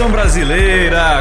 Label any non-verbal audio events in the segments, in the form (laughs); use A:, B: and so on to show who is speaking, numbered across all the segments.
A: Nação brasileira.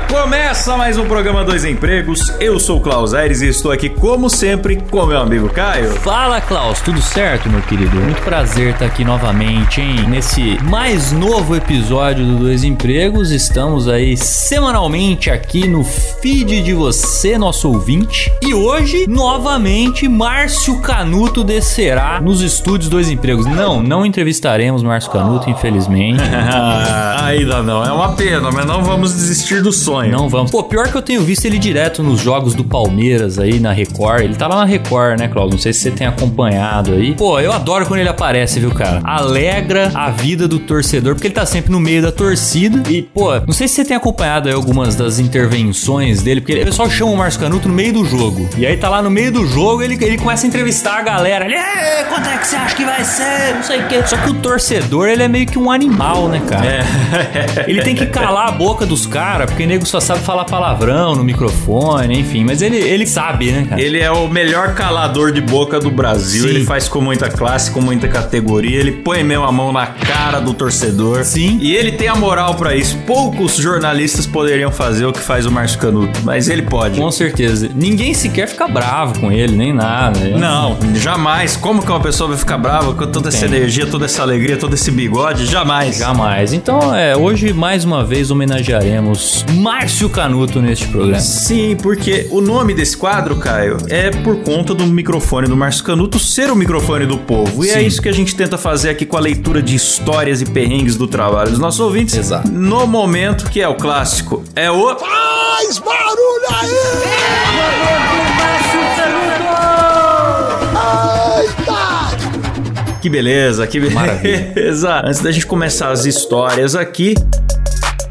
A: Começa mais um programa Dois Empregos. Eu sou o Klaus Aires e estou aqui, como sempre, com meu amigo Caio.
B: Fala, Klaus, tudo certo, meu querido? Muito prazer estar aqui novamente, hein? Nesse mais novo episódio do Dois Empregos. Estamos aí semanalmente aqui no feed de você, nosso ouvinte. E hoje, novamente, Márcio Canuto descerá nos estúdios Dois Empregos. Não, não entrevistaremos Márcio Canuto, infelizmente. (laughs)
A: Ainda não, é uma pena, mas não vamos desistir do sonho.
B: Não vamos. Pô, pior que eu tenho visto ele direto nos jogos do Palmeiras aí na Record. Ele tá lá na Record, né, Claudio? Não sei se você tem acompanhado aí. Pô, eu adoro quando ele aparece, viu, cara? Alegra a vida do torcedor, porque ele tá sempre no meio da torcida. E, pô, não sei se você tem acompanhado aí algumas das intervenções dele, porque o pessoal chama o Márcio Canuto no meio do jogo. E aí tá lá no meio do jogo, ele, ele começa a entrevistar a galera. Ele, quanto é que você acha que vai ser? Não sei o quê. Só que o torcedor, ele é meio que um animal, né, cara? É. ele tem que calar a boca dos caras, porque o nego só sabe falar palavrão no microfone, enfim. Mas ele, ele sabe, né, cara?
A: Ele é o melhor calador de boca do Brasil. Sim. Ele faz com muita classe, com muita categoria. Ele põe mesmo a mão na cara do torcedor.
B: Sim.
A: E ele tem a moral para isso. Poucos jornalistas poderiam fazer o que faz o Márcio Canuto, mas ele pode.
B: Com certeza. Ninguém sequer fica bravo com ele, nem nada.
A: Não, jamais. Como que uma pessoa vai ficar brava com toda essa energia, toda essa alegria, todo esse bigode? Jamais.
B: Jamais. Então, é, hoje mais uma vez homenagearemos Márcio Canuto neste programa.
A: Sim, porque o nome desse quadro, Caio, é por conta do microfone do Márcio Canuto ser o microfone do povo. E é Sim. é isso que a gente tenta fazer aqui com a leitura de histórias e perrengues do trabalho dos nossos ouvintes.
B: Exato.
A: No momento que é o clássico, é o.
C: Faz barulho aí! Márcio
A: Que beleza, que beleza. Maravilha. (laughs) Antes da gente começar as histórias aqui,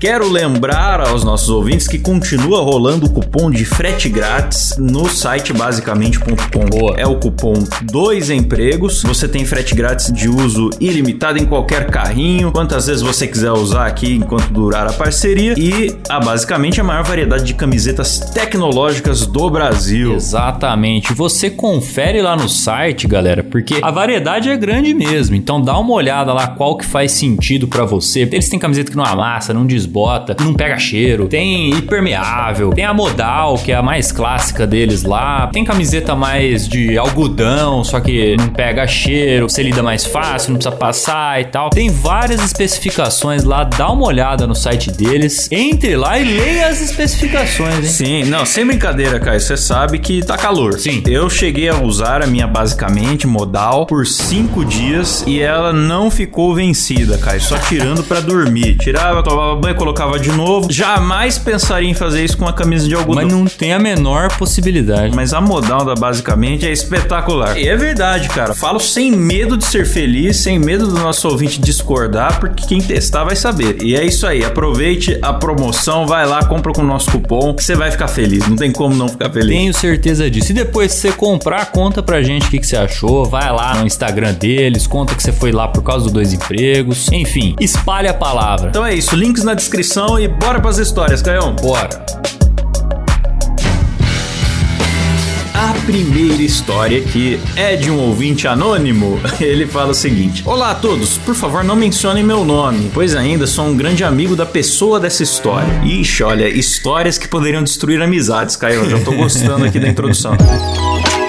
A: Quero lembrar aos nossos ouvintes que continua rolando o cupom de frete grátis no site basicamente.com. É o cupom dois empregos. Você tem frete grátis de uso ilimitado em qualquer carrinho, quantas vezes você quiser usar aqui enquanto durar a parceria. E a basicamente a maior variedade de camisetas tecnológicas do Brasil.
B: Exatamente. Você confere lá no site, galera, porque a variedade é grande mesmo. Então dá uma olhada lá qual que faz sentido para você. Eles têm camiseta que não amassa, não desbota bota, não pega cheiro. Tem impermeável, tem a modal, que é a mais clássica deles lá. Tem camiseta mais de algodão, só que não pega cheiro, você lida mais fácil, não precisa passar e tal. Tem várias especificações lá, dá uma olhada no site deles. Entre lá e leia as especificações, hein?
A: Sim, não, sem brincadeira, Caio, você sabe que tá calor.
B: Sim.
A: Eu cheguei a usar a minha basicamente modal por cinco dias e ela não ficou vencida, Caio, só tirando para dormir. Tirava, tomava banho, colocava de novo. Jamais pensaria em fazer isso com uma camisa de algodão.
B: Mas não tem a menor possibilidade.
A: Mas a modal da basicamente é espetacular. E é verdade, cara. Falo sem medo de ser feliz, sem medo do nosso ouvinte discordar, porque quem testar vai saber. E é isso aí. Aproveite a promoção, vai lá, compra com o nosso cupom, que você vai ficar feliz. Não tem como não ficar feliz.
B: Tenho certeza disso. E depois que você comprar, conta pra gente o que, que você achou. Vai lá no Instagram deles, conta que você foi lá por causa dos dois empregos. Enfim, espalhe a palavra.
A: Então é isso. Links na descrição descrição e bora pras histórias, Caião.
B: Bora.
A: A primeira história aqui é de um ouvinte anônimo. (laughs) Ele fala o seguinte: Olá a todos, por favor não mencionem meu nome, pois ainda sou um grande amigo da pessoa dessa história. Ixi, olha, histórias que poderiam destruir amizades, Caio. Já tô gostando aqui da introdução.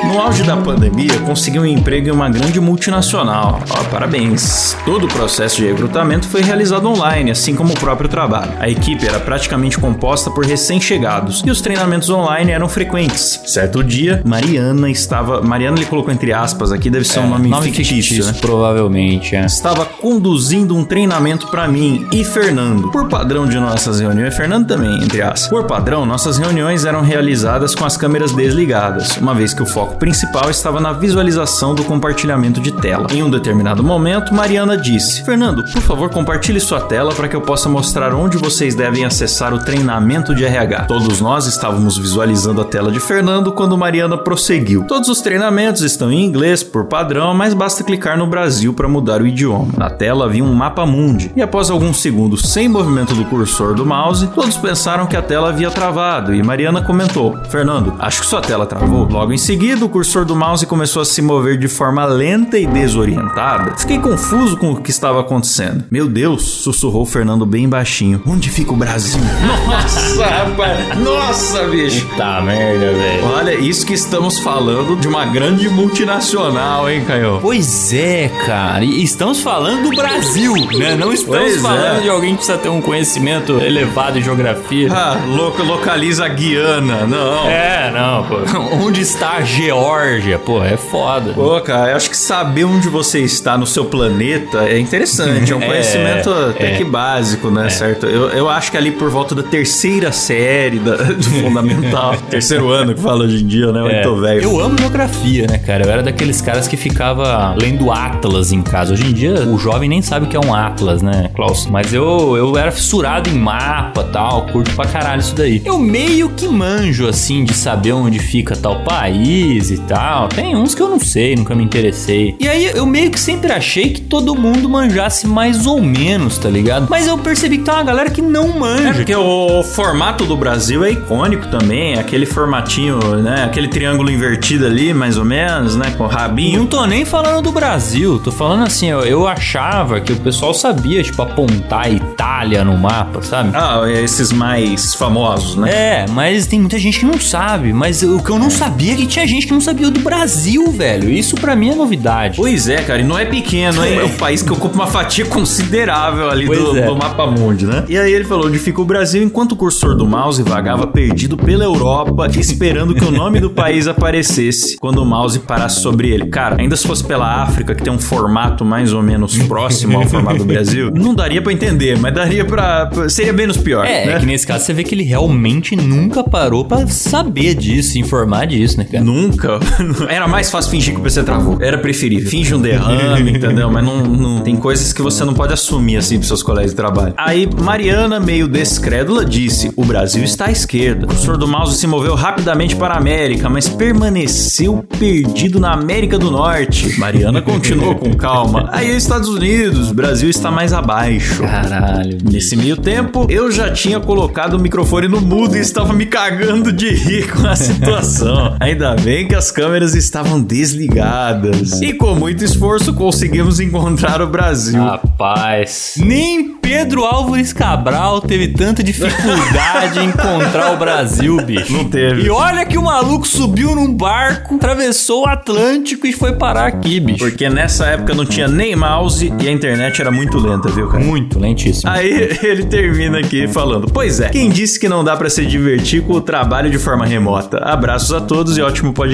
A: No auge da pandemia, consegui um emprego em uma grande multinacional. Ó, parabéns! Todo o processo de recrutamento foi realizado online, assim como o próprio trabalho. A equipe era praticamente composta por recém-chegados e os treinamentos online eram frequentes. Certo dia, Mariana estava. Mariana ele colocou entre aspas aqui, deve ser é, um nome, nome fictício, fictício né?
B: Provavelmente, é.
A: Estava conduzindo um treinamento para mim e Fernando. Por padrão de nossas reuniões, Fernando também, entre aspas. Por padrão, nossas reuniões eram realizadas com as câmeras desligadas, uma vez que o foco foco principal estava na visualização do compartilhamento de tela. Em um determinado momento, Mariana disse: Fernando, por favor, compartilhe sua tela para que eu possa mostrar onde vocês devem acessar o treinamento de RH. Todos nós estávamos visualizando a tela de Fernando quando Mariana prosseguiu. Todos os treinamentos estão em inglês por padrão, mas basta clicar no Brasil para mudar o idioma. Na tela havia um mapa mundi e após alguns segundos sem movimento do cursor do mouse, todos pensaram que a tela havia travado e Mariana comentou: Fernando, acho que sua tela travou. Logo em seguida, o cursor do mouse começou a se mover de forma lenta e desorientada. Fiquei confuso com o que estava acontecendo. Meu Deus, sussurrou Fernando bem baixinho. Onde fica o Brasil? (laughs) Nossa, rapaz! Nossa, bicho!
B: Tá merda, velho.
A: Olha, isso que estamos falando de uma grande multinacional, hein, Caio?
B: Pois é, cara. E estamos falando do Brasil, né? Não estamos
A: Pois
B: falando
A: é.
B: de alguém que precisa ter um conhecimento elevado em geografia.
A: Ah, lo- localiza a Guiana, não.
B: É, não, pô. (laughs) Onde está a Geórgia? Pô, é foda.
A: Pô, cara, eu acho que saber onde você está no seu planeta é interessante. É um (laughs)
B: É,
A: conhecimento até
B: é.
A: que básico, né? Certo? Eu, eu acho que ali por volta da terceira série da- do (laughs) Fundamental, terceiro ano que fala hoje em dia, né? Eu
B: É,
A: tô velho.
B: Eu amo geografia, né, cara? Eu era daqueles caras que ficava lendo Atlas em casa. Hoje em dia, o jovem nem sabe o que é um Atlas, né, Klaus? Mas eu, eu era fissurado em mapa tal, curto pra caralho isso daí. Eu meio que manjo, assim, de saber onde fica tal país e tal. Tem uns que eu não sei, nunca me interessei. E aí, eu meio que sempre achei que todo mundo manjasse mais ou menos, tá ligado? Mas eu percebi que tem uma galera que não
A: É
B: manja.
A: porque o formato do Brasil é icônico também, aquele formatinho, né? Aquele triângulo invertido ali, mais ou menos, né? Com o
B: Não
A: rabinho.
B: tô nem falando do Brasil, tô falando assim, eu, eu achava que o pessoal sabia, tipo, apontar a Itália no mapa, sabe?
A: Ah, esses mais famosos, né?
B: É, mas tem muita gente que não sabe. Mas o que eu não sabia é que tinha gente que não sabia do Brasil, velho. Isso pra mim é novidade.
A: Pois é, cara, e não é pequeno, hein? É um país que ocupa uma fatia considerável ali do,
B: é.
A: do mapa mundi, né? E aí ele falou onde fica o Brasil enquanto o cursor do mouse vagava perdido pela Europa, esperando que o nome do país aparecesse quando o mouse parasse sobre ele. Cara, ainda se fosse pela África, que tem um formato mais ou menos próximo ao formato do Brasil, não daria pra entender, mas daria pra. pra- seria menos pior.
B: É,
A: né?
B: é que nesse caso você vê que ele realmente nunca parou pra saber disso, informar disso, né, cara?
A: Nunca. (laughs) Era mais fácil fingir que o PC travou. Era preferível. Finge um derrame, (laughs) entendeu? Mas não, não- Tem coisas que você não pode assumir assim pros seus colegas de trabalho. Aí, Mariana, meio descrédula, disse: O Brasil está à esquerda. O cursor do mouse se moveu rapidamente para a América, mas permaneceu perdido na América do Norte. Mariana continuou com calma. Aí, Estados Unidos, o Brasil está mais abaixo.
B: Caralho.
A: Nesse meio tempo, eu já tinha colocado o microfone no mudo e estava me cagando de rir com a situação. Ainda bem que as câmeras estavam desligadas. E com muito esforço conseguimos encontrar o Brasil.
B: Rapaz, nem Pedro Álvares Cabral teve tanta dificuldade em encontrar o Brasil, bicho.
A: Não teve.
B: E olha que o maluco subiu num barco, atravessou o Atlântico e foi parar aqui, bicho.
A: Porque nessa época não tinha nem mouse e a internet era muito lenta, viu, cara?
B: Muito lentíssimo.
A: Aí (laughs) ele termina aqui falando: Pois é, quem disse que não dá pra se divertir com o trabalho de forma remota? Abraços a todos e ótimo podcast.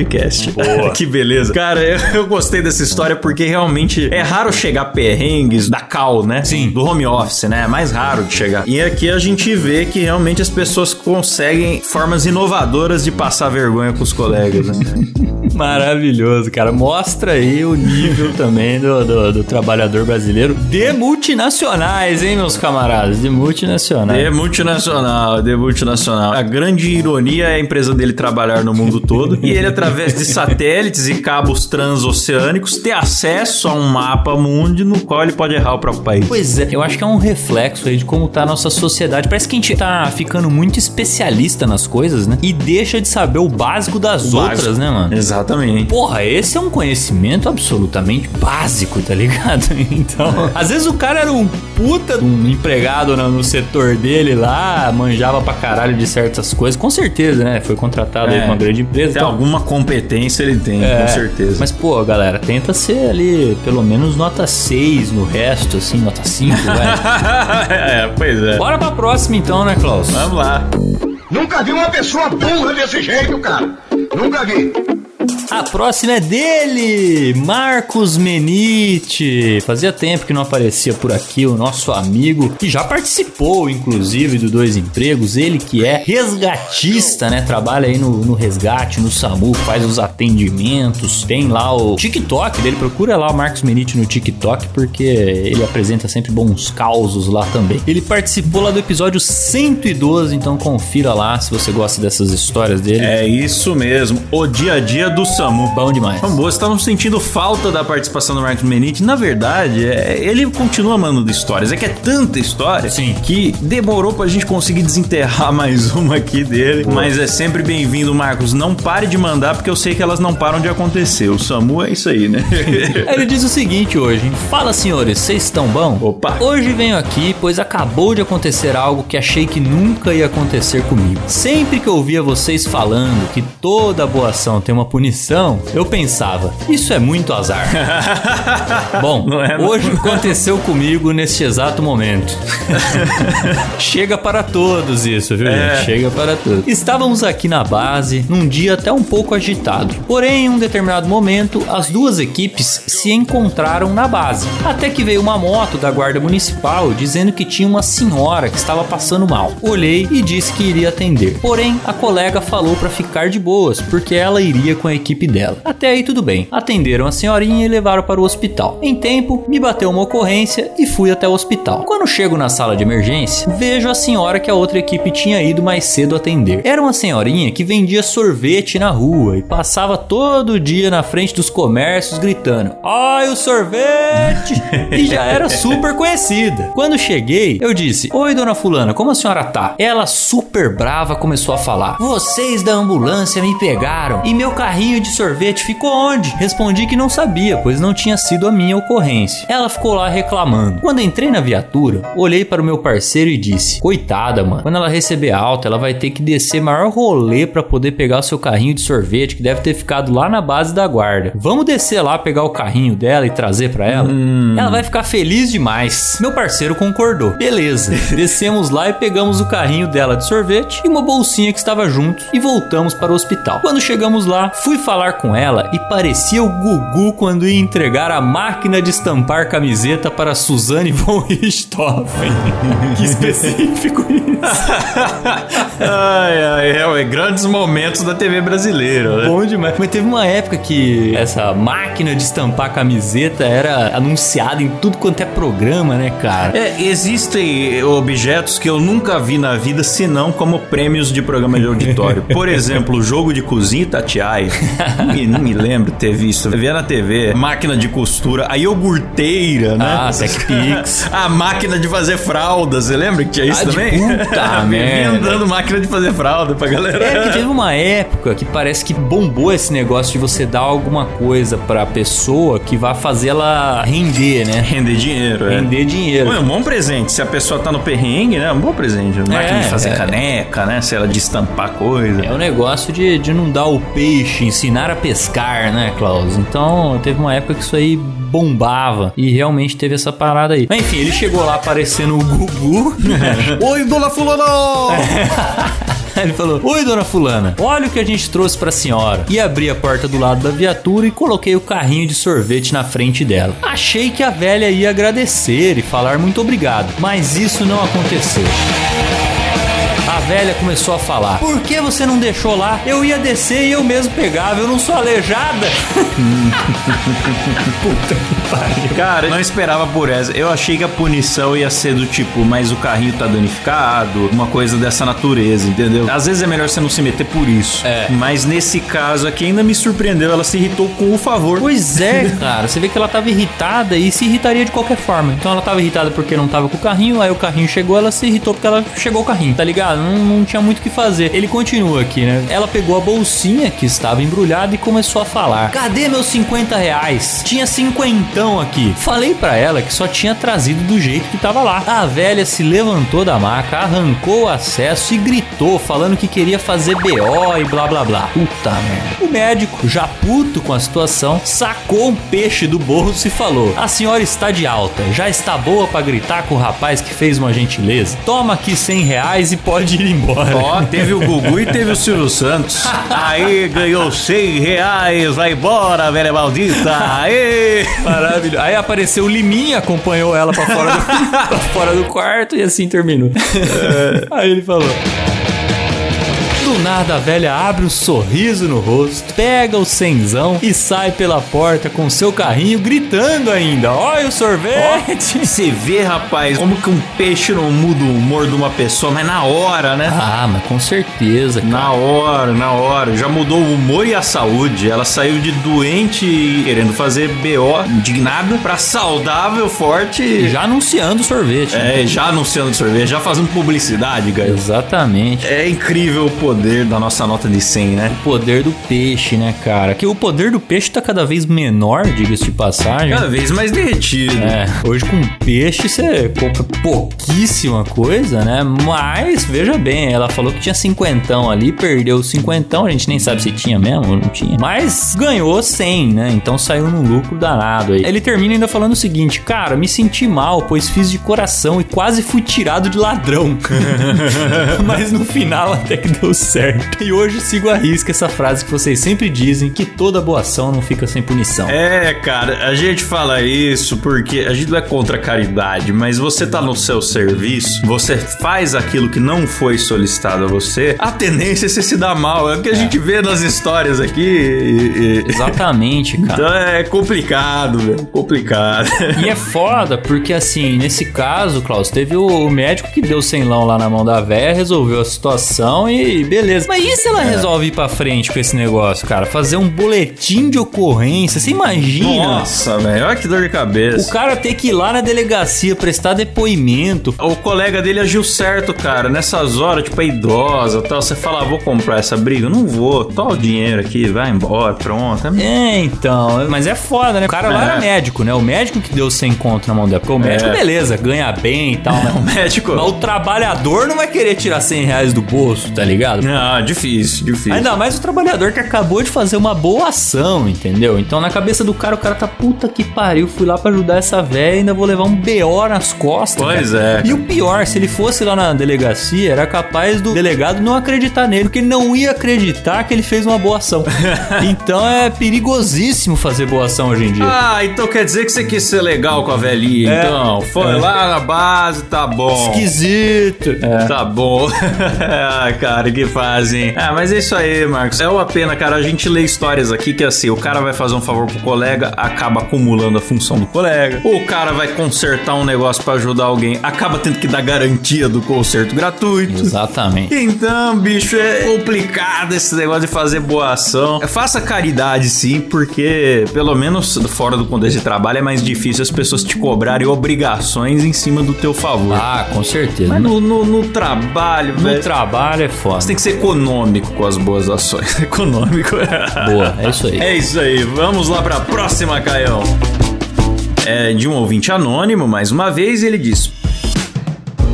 A: (laughs) que beleza. Cara, eu, (laughs) eu gostei dessa história porque realmente é raro chegar perrengues da cal, né?
B: Sim.
A: Do home office, né? É mais raro de chegar. E aqui a gente vê que realmente as pessoas conseguem formas inovadoras de passar vergonha com os colegas, né? (laughs)
B: Maravilhoso, cara. Mostra aí o nível também do, do, do trabalhador brasileiro de multinacionais, hein, meus camaradas? De multinacionais.
A: De multinacional, de multinacional. A grande ironia é a empresa dele trabalhar no mundo todo e ele, através de satélites e cabos transoceânicos, ter acesso a um mapa mundi no qual ele pode errar o próprio país.
B: Pois é, eu acho que é um reflexo aí de como tá a nossa sociedade. Parece que a gente tá ficando muito especialista nas coisas, né? E deixa de saber o básico das
A: O
B: outras,
A: básico.
B: né, mano?
A: Exatamente.
B: Porra, esse é um conhecimento absolutamente básico, tá ligado? (laughs) Então, às vezes o cara era um puta de um empregado no, no setor dele lá, manjava pra caralho de certas coisas, com certeza, né? Foi contratado aí
A: É.
B: pra uma grande empresa.
A: Tem
B: então-
A: alguma competência ele tem,
B: É,
A: com certeza.
B: Mas, pô, galera, tenta ser ali pelo menos nota 6 no resto, assim, nota 5, (laughs) vai.
A: é, pois é.
B: Bora pra próxima então, né, Klaus?
A: Vamos lá.
C: Nunca vi uma pessoa burra desse jeito, cara. Nunca vi.
B: A próxima é dele, Marcos Menite. Fazia tempo que não aparecia por aqui o nosso amigo, que já participou, inclusive, do Dois Empregos. Ele que é resgatista, né? Trabalha aí no, no resgate, no SAMU, faz os atendimentos. Tem lá o TikTok dele. Procura lá o Marcos Menite no TikTok, porque ele apresenta sempre bons causos lá também. Ele participou lá do episódio 112, então confira lá se você gosta dessas histórias dele.
A: É isso mesmo, o dia a dia do SAMU.
B: Bom demais.
A: Vamos, boa, estávamos sentindo falta da participação do Marcos Menite. Na verdade, é, ele continua mandando histórias. É que é tanta história
B: Sim.
A: que demorou pra gente conseguir desenterrar (laughs) mais uma aqui dele. Mas é sempre bem-vindo, Marcos. Não pare de mandar, porque eu sei que elas não param de acontecer. O SAMU é isso aí, né? (laughs)
B: Ele diz o seguinte hoje: Fala senhores, vocês estão bom?
A: Opa.
B: Hoje venho aqui, pois acabou de acontecer algo que achei que nunca ia acontecer comigo. Sempre que eu ouvia vocês falando que toda boa ação tem uma punição, eu pensava, isso é muito azar. (laughs) Bom,
A: é, não.
B: hoje aconteceu comigo neste exato momento. (laughs) Chega para todos isso, viu,
A: É.
B: gente? Chega para todos. Estávamos aqui na base, num dia até um pouco agitado. Porém, em um determinado momento, as duas equipes se encontraram na base. Até que veio uma moto da guarda municipal dizendo que tinha uma senhora que estava passando mal. Olhei e disse que iria atender. Porém, a colega falou para ficar de boas, porque ela iria com a equipe dela. Até aí tudo bem. Atenderam a senhorinha e levaram para o hospital. Em tempo, me bateu uma ocorrência e fui até o hospital. Quando chego na sala de emergência, vejo a senhora que a outra equipe tinha ido mais cedo atender. Era uma senhorinha que vendia sorvete na rua e passava todo dia na frente dos comércios gritando: Ai, o sorvete! (laughs) e já era super conhecida. Quando cheguei, eu disse: Oi, dona Fulana, como a senhora tá? Ela, super brava, começou a falar: Vocês da ambulância me pegaram e meu carrinho de sorvete ficou onde? Respondi que não sabia, pois não tinha sido a minha ocorrência. Ela ficou lá reclamando. Quando entrei na viatura, olhei para o meu parceiro e disse: Coitada, mano, quando ela receber alta, ela vai ter que descer maior rolê para poder pegar o seu carrinho de sorvete que deve ter ficado lá na base da guarda. Vamos descer lá pegar o carrinho dela e trazer para ela? Ela vai ficar feliz demais. Meu parceiro concordou. Beleza. (laughs) Descemos lá e pegamos o carrinho dela de sorvete e uma bolsinha que estava junto e voltamos para o hospital. Quando chegamos lá, fui falar com ela e parecia o Gugu quando ia entregar a máquina de estampar camiseta para Suzane von (laughs) Richthofen. que específico isso. (laughs)
A: ai, ai, é, é, grandes momentos da TV brasileira, né?
B: Bom demais. Mas teve uma época que essa máquina de estampar camiseta era anunciada em tudo quanto é programa, né, cara?
A: É, existem objetos que eu nunca vi na vida, senão como prêmios de programa de auditório. (laughs) Por exemplo, o jogo de cozinha Itatiaia. Me, (laughs) não me lembro de ter visto. Eu via na TV, máquina de costura, a iogurteira, né?
B: Ah, TechPix. (laughs)
A: a máquina de fazer fralda, você lembra que tinha isso
B: Ah,
A: também?
B: puta (laughs) merda.
A: andando máquina de fazer fralda pra galera.
B: É que teve uma época que parece que bombou esse negócio de você dar alguma coisa pra pessoa que vai fazer ela render, né?
A: Render dinheiro, é.
B: Render dinheiro.
A: Pô, é um bom presente. Se a pessoa tá no perrengue, né? É um bom presente. Máquina de fazer
B: é.
A: caneca, né? Se ela de estampar coisa.
B: É o negócio de, de não dar o peixe, ensinar a pescar, né, Klaus? Então, teve uma época que isso aí bombava e realmente teve essa parada aí. Mas enfim, ele chegou lá parecendo o Gugu. (laughs)
A: Oi, dona Fulana!
B: Aí (laughs) ele falou: Oi, dona Fulana, olha o que a gente trouxe pra senhora. E abri a porta do lado da viatura e coloquei o carrinho de sorvete na frente dela. Achei que a velha ia agradecer e falar muito obrigado, mas isso não aconteceu. A velha começou a falar: Por que você não deixou lá? Eu ia descer e eu mesmo pegava, eu não sou aleijada. (laughs) Puta que pariu.
A: Cara, eu não esperava por essa. Eu achei que a punição ia ser do tipo, mas o carrinho tá danificado, uma coisa dessa natureza, entendeu? Às vezes é melhor você não se meter por isso.
B: É.
A: Mas nesse caso aqui ainda me surpreendeu, ela se irritou com o favor.
B: Pois é, (laughs) cara. Você vê que ela tava irritada e se irritaria de qualquer forma. Então ela tava irritada porque não tava com o carrinho, aí o carrinho chegou, ela se irritou porque ela chegou o carrinho, tá ligado? Não, não tinha muito o que fazer. Ele continua aqui, né? Ela pegou a bolsinha que estava embrulhada e começou a falar: Cadê meus 50 reais? Tinha cinquentão aqui. Falei pra ela que só tinha trazido do jeito que tava lá. A velha se levantou da maca, arrancou o acesso e gritou, falando que queria fazer BO e blá blá blá. Puta merda. O médico, já puto com a situação, sacou um peixe do bolso e falou: A senhora está de alta, já está boa pra gritar com o rapaz que fez uma gentileza? Toma aqui 100 reais e pode ir ir embora.
A: Ó, teve o Gugu e teve o Silvio Santos. Aí ganhou 100 reais, vai embora, velha maldita. Aí.
B: Maravilhoso. Aí apareceu o Liminha, acompanhou ela pra fora do, (laughs) pra fora do quarto e assim terminou. Aí ele falou. Do nada a velha abre um sorriso no rosto, pega o cenzão e sai pela porta com seu carrinho gritando ainda: Olha o sorvete!
A: Você vê, rapaz, como que um peixe não muda o humor de uma pessoa, mas na hora, né?
B: Ah, mas com certeza. cara.
A: Na hora, na hora. Já mudou o humor e a saúde. Ela saiu de doente e querendo fazer BO indignada pra saudável, forte.
B: E já anunciando sorvete. né?
A: É, já anunciando sorvete, já fazendo publicidade, Gaio.
B: Exatamente.
A: É incrível o poder da nossa nota de 100, né?
B: O poder do peixe, né, cara? Que o poder do peixe tá cada vez menor, diga-se de passagem.
A: Cada vez mais derretido.
B: É, hoje com peixe você compra pouquíssima coisa, né? Mas, veja bem, ela falou que tinha cinquentão ali, perdeu cinquentão, a gente nem sabe se tinha mesmo ou não tinha. Mas ganhou 100, né? Então saiu num lucro danado aí. Ele termina ainda falando o seguinte, cara, me senti mal, pois fiz de coração e quase fui tirado de ladrão. (laughs) Mas no final até que deu certo. E hoje sigo a risca essa frase que vocês sempre dizem, que toda boa ação não fica sem punição.
A: É, cara, a gente fala isso porque a gente não é contra a caridade, mas você tá no seu serviço, você faz aquilo que não foi solicitado a você, a tendência é você se dar mal. É o que a gente vê nas histórias aqui. e- e-
B: Exatamente, cara.
A: Então é complicado, velho. Complicado.
B: E é foda, porque assim, nesse caso, Klaus, teve o médico que deu sem lão lá na mão da véia, resolveu a situação e beleza. Mas e se ela resolve ir pra frente com esse negócio, cara? Fazer um boletim de ocorrência, você imagina?
A: Nossa, velho. Olha que dor de
B: O
A: cabeça.
B: cara ter que ir lá na delegacia prestar depoimento.
A: O colega dele agiu certo, cara. Nessas horas, tipo, é idosa tal. Você fala, ah, vou comprar essa briga? Não vou. Toma o dinheiro aqui, vai embora, pronto.
B: É, então. Mas é foda, né? O cara lá
A: É.
B: era médico, né? O médico que deu sem conto na mão dela. Porque o médico,
A: É.
B: beleza, ganha bem e tal, (laughs)
A: O
B: né?
A: médico.
B: Mas o trabalhador não vai querer tirar 100 reais do bolso, tá ligado? (laughs)
A: Ah, difícil, difícil.
B: Ainda mais o trabalhador que acabou de fazer uma boa ação, entendeu? Então na cabeça do cara, o cara tá puta que pariu, fui lá pra ajudar essa véia e ainda vou levar um BO nas costas.
A: Pois
B: cara.
A: é,
B: E o pior, se ele fosse lá na delegacia, era capaz do delegado não acreditar nele, porque ele não ia acreditar que ele fez uma boa ação. (laughs) então é perigosíssimo fazer boa ação hoje em dia.
A: Ah, então quer dizer que você quis ser legal com a velhinha,
B: É.
A: então. Foi
B: É.
A: lá na base, tá bom.
B: Esquisito. É.
A: Tá bom. (laughs) ah, cara, que fazem. Ah, mas é isso aí, Marcos. É uma pena, cara. A gente lê histórias aqui que assim, o cara vai fazer um favor pro colega, acaba acumulando a função do colega. O cara vai consertar um negócio pra ajudar alguém, acaba tendo que dar garantia do conserto gratuito.
B: Exatamente.
A: Então, bicho, é complicado esse negócio de fazer boa ação. É, Faça caridade, sim, porque pelo menos fora do contexto de trabalho é mais difícil as pessoas te cobrarem obrigações em cima do teu favor.
B: Ah, com certeza.
A: Mas no, no- no trabalho,
B: no
A: velho,
B: trabalho é foda.
A: você tem que ser econômico com as boas ações. (laughs) Econômico.
B: Boa, é isso aí.
A: É isso aí. Vamos lá pra próxima, Caião. É de um ouvinte anônimo, mais uma vez, ele diz.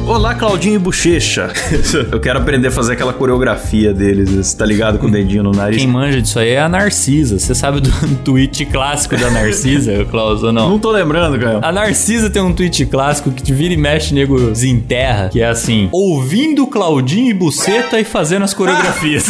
A: Olá, Claudinho e Bochecha. (laughs) Eu quero aprender a fazer aquela coreografia deles, você tá ligado? Com o dedinho no nariz.
B: Quem manja disso aí é a Narcisa. Você sabe do (laughs) tweet clássico da Narcisa, (laughs) Klaus, ou não?
A: Não tô lembrando, Caio.
B: A Narcisa tem um tweet clássico que te vira e mexe, nego desenterra, que é assim: ouvindo Claudinho e Buceta e fazendo as coreografias.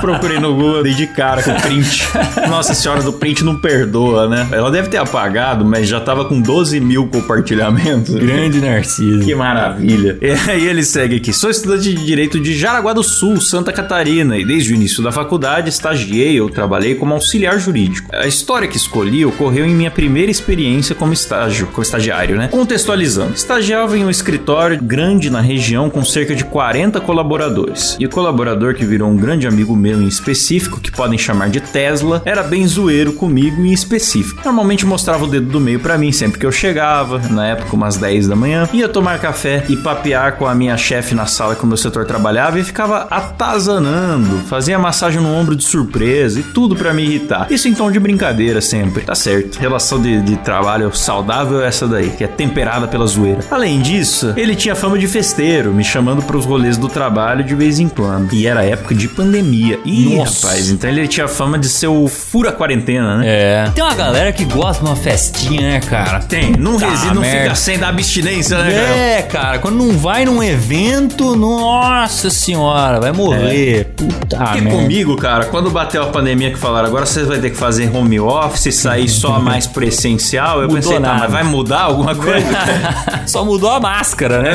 A: Procurei no Google, dei de cara com o print. Nossa senhora do print não perdoa, né? Ela deve ter apagado, mas já tava com 12 mil compartilhamentos.
B: Grande Narcisa.
A: Que maravilha. E aí ele segue aqui. Sou estudante de Direito de Jaraguá do Sul, Santa Catarina, e desde o início da faculdade estagiei ou trabalhei como auxiliar jurídico. A história que escolhi ocorreu em minha primeira experiência como estágio, como estagiário, né? Contextualizando. Estagiava em um escritório grande na região com cerca de 40 colaboradores. E o colaborador que virou um grande amigo meu em específico, que podem chamar de Tesla, era bem zoeiro comigo em específico. Normalmente mostrava o dedo do meio pra mim sempre que eu chegava, na época umas 10 da manhã, ia tomar café e papear com a minha chefe na sala que o meu setor trabalhava e ficava atazanando, fazia massagem no ombro de surpresa e tudo pra me irritar. Isso em tom de brincadeira sempre, tá certo. Relação de, de trabalho saudável é essa daí, que é temperada pela zoeira. Além disso, ele tinha fama de festeiro, me chamando pros rolês do trabalho de vez em quando. E era época de pandemia. Ih,
B: Nossa.
A: rapaz, então ele tinha fama de ser o fura quarentena, né?
B: É. Tem uma galera que gosta de uma festinha, né, cara?
A: Tem, não
B: Tá,
A: não fica sem da abstinência, né, cara?
B: É, É, cara, quando não vai num evento, nossa senhora, vai morrer. Puta
A: Porque
B: merda.
A: comigo, cara, quando bateu a pandemia que falaram, agora você vai ter que fazer home office, sair só (laughs) mais pro essencial, eu
B: Mudou
A: pensei, tá,
B: nada.
A: mas vai mudar alguma (laughs) coisa?
B: Só mudou a máscara, né?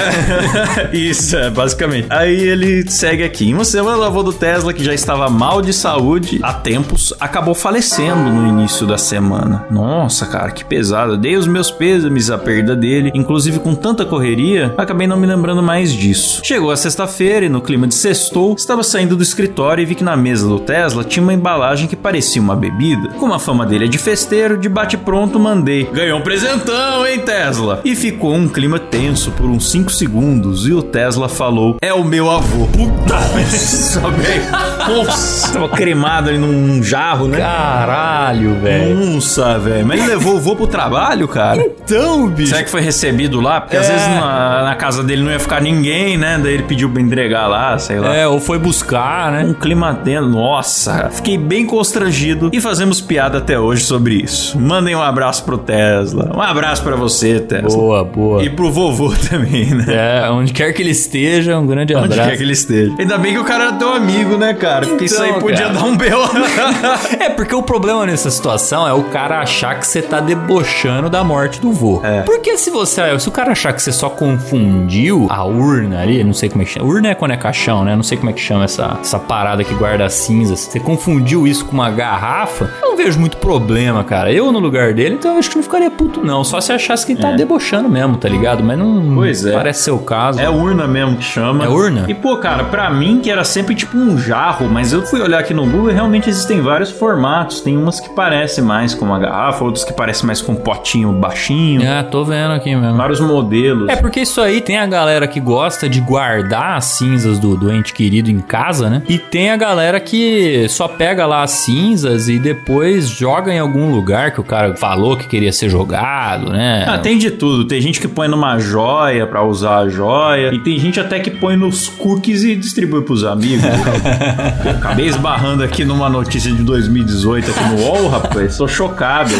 B: (laughs)
A: Isso, é, basicamente. Aí ele segue aqui. Em uma semana, o avô do Tesla, que já estava mal de saúde há tempos, acabou falecendo no início da semana. Nossa, cara, que pesado. Dei os meus pêsames à perda dele. Inclusive, com tanta correria, acabei não me lembrando mais disso. Chegou a sexta-feira e, no clima de sextou, estava saindo do escritório e vi que na mesa do Tesla tinha uma embalagem que parecia uma bebida. Como a fama dele é de festeiro, de bate-pronto mandei. Ganhou um presentão, hein, Tesla? E ficou um clima tenso por uns 5 segundos e o Tesla falou: É o meu avô. Puta. (laughs) Nossa, tava cremado ali num jarro, né?
B: Caralho, velho.
A: Nossa, velho. Mas ele levou o vô pro trabalho, cara.
B: Então, bicho.
A: Será que foi recebido lá? Porque às
B: É.
A: vezes na, na casa dele não ia ficar ninguém, né? Daí ele pediu pra entregar lá, sei lá.
B: É, ou foi buscar, né?
A: Um clima dentro. Nossa, fiquei bem constrangido e fazemos piada até hoje sobre isso. Mandem um abraço pro Tesla. Um abraço pra você, Tesla.
B: Boa, boa.
A: E pro vovô (laughs) também, né?
B: É, onde quer que ele esteja, um grande
A: Onde
B: abraço.
A: quer que ele esteja. Ainda bem que o cara era teu amigo, né, cara? Porque isso aí
B: Então,
A: podia
B: cara.
A: dar um B.O. (laughs)
B: É, porque o problema nessa situação é o cara achar que você tá debochando da morte do vô.
A: É.
B: Porque se você. Se o cara achar que você só confundiu a urna ali, não sei como é que chama. Urna é quando é caixão, né? Não sei como é que chama essa, essa parada que guarda as cinzas. Você confundiu isso com uma garrafa, não vejo muito problema, cara. Eu no lugar dele, então eu acho que não ficaria puto, não. Só se achasse que ele tá debochando mesmo, tá ligado? Mas não
A: Pois é.
B: parece ser o caso.
A: É urna mesmo que chama.
B: É urna?
A: E, pô, cara, pra mim que era sempre tipo um jarro, mas eu fui olhar aqui no Google e realmente existem vários formatos. Tem umas que parecem mais com uma garrafa, outros que parecem mais com um potinho baixinho.
B: É, tô vendo aqui mesmo.
A: Vários modelos.
B: É porque isso aí tem a galera que gosta de guardar as cinzas do doente querido em casa, né? E tem a galera que só pega lá as cinzas e depois joga em algum lugar que o cara falou que queria ser jogado, né?
A: Ah, tem de tudo. Tem gente que põe numa joia pra usar a joia. E tem gente até que põe nos cookies e distribui pros amigos. (laughs) Acabei esbarrando aqui numa notícia de 2018 aqui no UOL, rapaz. Tô chocado.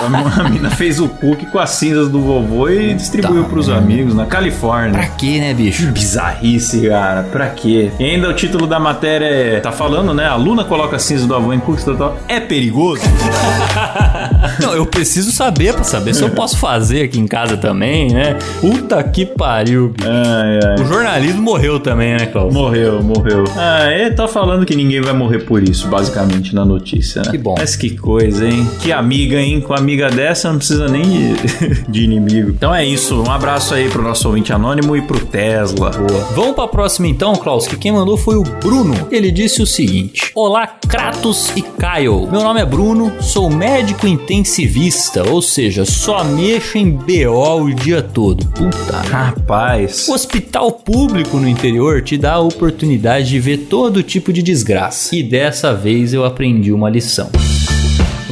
A: A mina fez o cookie com as cinzas do vovô e distribuiu
B: Tá,
A: pros amigos na
B: Pra
A: Califórnia.
B: quê, né, bicho?
A: Bizarrice, cara. Pra quê? E ainda o título da matéria é. Tá falando, né? A Luna coloca cinzas do avô em cookies. É perigoso? (laughs)
B: Não, eu preciso saber pra saber se eu posso fazer aqui em casa também, né? Puta que pariu.
A: Ai, ai.
B: O jornalismo morreu também, né, Klaus?
A: Morreu, morreu. Ah, ele tá falando que ninguém vai morrer por isso, basicamente, na notícia, né?
B: Que bom.
A: Mas que coisa, hein? Que amiga, hein? Com amiga dessa não precisa nem de, (laughs) de inimigo. Então é isso. Um abraço aí pro nosso ouvinte anônimo e pro Tesla.
B: Boa. Vamos pra próxima então, Klaus, que quem mandou foi o Bruno. Ele disse o seguinte: Olá, Kratos e Kyle. Meu nome é Bruno, sou médico intensivista, ou seja, só mexo em BO o dia todo. Puta.
A: Rapaz.
B: O hospital público no interior te dá a oportunidade de ver todo tipo de desgraça. E dessa vez eu aprendi uma lição.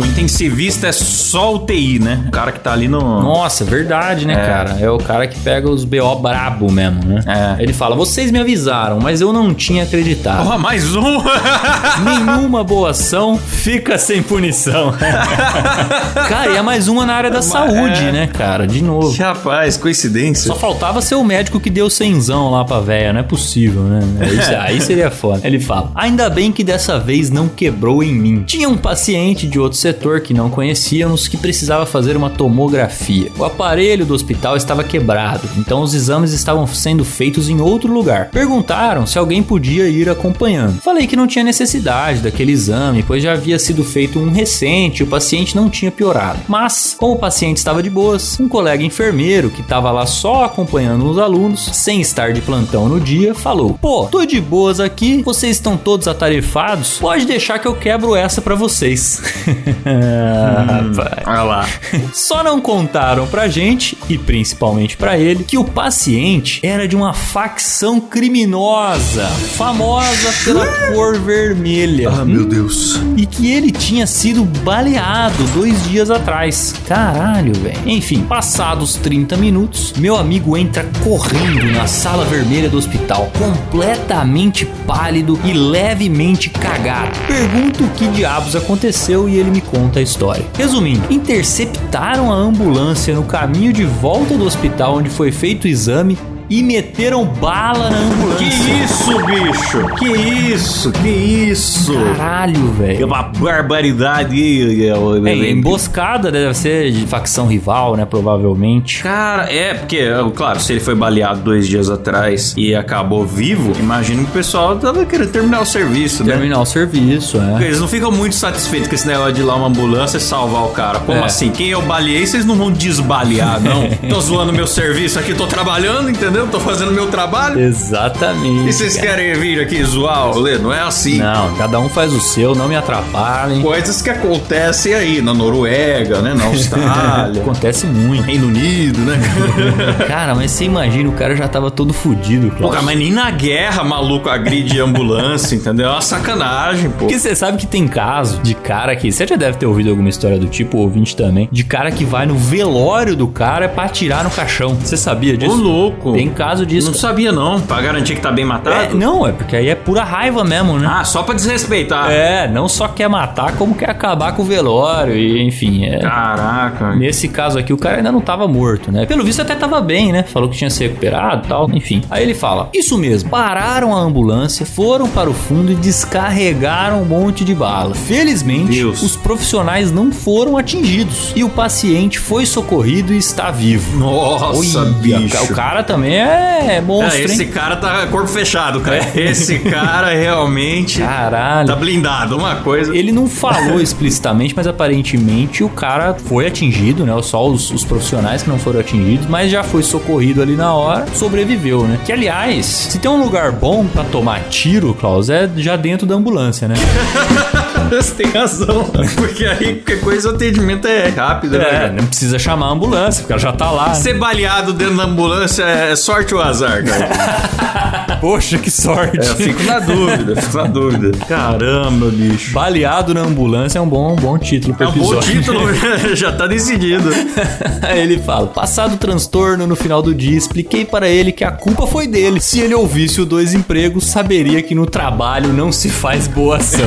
A: O intensivista é só UTI, né? O cara que tá ali no.
B: Nossa, verdade, né, cara? É o cara que pega os BO brabo mesmo, né?
A: É.
B: Ele fala: vocês me avisaram, mas eu não tinha acreditado.
A: Ó, mais um! (laughs)
B: Nenhuma boa ação fica sem punição. (laughs) cara, e é mais uma na área da saúde,
A: é.
B: né, cara? De novo.
A: Rapaz, coincidência.
B: Só faltava ser o médico que deu cenzão lá pra véia, não é possível, né? Isso- (laughs) aí seria foda. Ele fala: Ainda bem que dessa vez não quebrou em mim. Tinha um paciente de outro setor que não conhecíamos que precisava fazer uma tomografia. O aparelho do hospital estava quebrado, então os exames estavam sendo feitos em outro lugar. Perguntaram se alguém podia ir acompanhando. Falei que não tinha necessidade daquele exame, pois já havia sido feito um recente e o paciente não tinha piorado. Mas, como o paciente estava de boas, um colega enfermeiro que estava lá só acompanhando os alunos, sem estar de plantão no dia, falou: Pô, tô de boas aqui, vocês estão todos atarefados, pode deixar que eu quebro essa pra vocês. (laughs) Ah, rapaz.
A: Olha lá.
B: Só não contaram pra gente, e principalmente pra ele, que o paciente era de uma facção criminosa, famosa pela cor vermelha.
A: Ah, meu Deus.
B: E que ele tinha sido baleado dois dias atrás. Caralho, velho. Enfim, passados 30 minutos, meu amigo entra correndo na sala vermelha do hospital, completamente pálido e levemente cagado. Pergunto o que diabos aconteceu e ele me conta a história. Resumindo, interceptaram a ambulância no caminho de volta do hospital onde foi feito o exame e meteram bala na
A: Que
B: ambulância.
A: isso, bicho? Que isso? Que isso?
B: Caralho,
A: É
B: velho.
A: uma barbaridade.
B: É, emboscada deve ser de facção rival, né? Provavelmente.
A: Cara, é, porque, claro, se ele foi baleado dois dias atrás e acabou vivo, imagino que o pessoal tava querendo terminar o serviço, né?
B: Terminar o serviço, né?
A: Eles não ficam muito satisfeitos com esse negócio de ir lá uma ambulância e salvar o cara. Como
B: É.
A: assim? Quem eu baleei, vocês não vão desbalear, não? (laughs) tô zoando meu serviço aqui, tô trabalhando, entendeu? Tô fazendo meu trabalho.
B: Exatamente.
A: E vocês querem vir aqui zoar, Lê? Não é assim.
B: Não, cada um faz o seu, não me atrapalhem.
A: Coisas que acontecem aí na Noruega, né? Na Austrália. (laughs)
B: Acontece muito.
A: Reino Unido, né? (laughs)
B: Cara, mas você imagina, o cara já tava todo fudido,
A: Pô, cara, mas nem na guerra, maluco, agride ambulância, entendeu? É uma sacanagem, pô.
B: Porque você sabe que tem caso de cara que. Você já deve ter ouvido alguma história do tipo, o ouvinte também. De cara que vai no velório do cara pra atirar no caixão. Você sabia
A: Ô,
B: disso?
A: louco.
B: Tem caso disso.
A: Não sabia, não. Pra garantir que tá bem
B: É,
A: matado?
B: não, é porque aí é pura raiva mesmo, né?
A: Ah, só pra desrespeitar.
B: É, não só quer matar, como quer acabar com o velório. E, enfim, é.
A: Caraca.
B: Nesse caso aqui, o cara ainda não tava morto, né? Pelo visto, até tava bem, né? Falou que tinha se recuperado e tal, enfim. Aí ele fala: Isso mesmo, pararam a ambulância, foram para o fundo e descarregaram um monte de bala. Felizmente,
A: Deus.
B: os profissionais não foram atingidos e o paciente foi socorrido e está vivo.
A: Nossa,
B: Olha,
A: bicho.
B: O cara também é monstro,
A: Ah, esse
B: hein?
A: cara tá corpo fechado, cara. Esse cara realmente
B: Caralho.
A: tá blindado. Uma coisa.
B: Ele não falou (laughs) explicitamente, mas aparentemente o cara foi atingido, né? Só os, os profissionais que não foram atingidos, mas já foi socorrido ali na hora, sobreviveu, né? Que aliás, se tem um lugar bom pra tomar tiro, Klaus, é já dentro da ambulância, né? (laughs)
A: Você (laughs) tem razão. Porque aí qualquer coisa o atendimento é rápido, né?
B: É, não precisa chamar a ambulância, o cara já tá lá.
A: Ser baleado dentro da ambulância é sorte ou azar, cara? (laughs)
B: Poxa, que sorte.
A: É, eu fico na dúvida, fico na dúvida. Caramba, bicho.
B: Baleado na ambulância é um bom, bom título pro
A: É um bom
B: episódio.
A: título, (laughs) já tá decidido.
B: Aí ele fala: Passado o transtorno no final do dia, expliquei para ele que a culpa foi dele. Se ele ouvisse o dois empregos, saberia que no trabalho não se faz boa ação.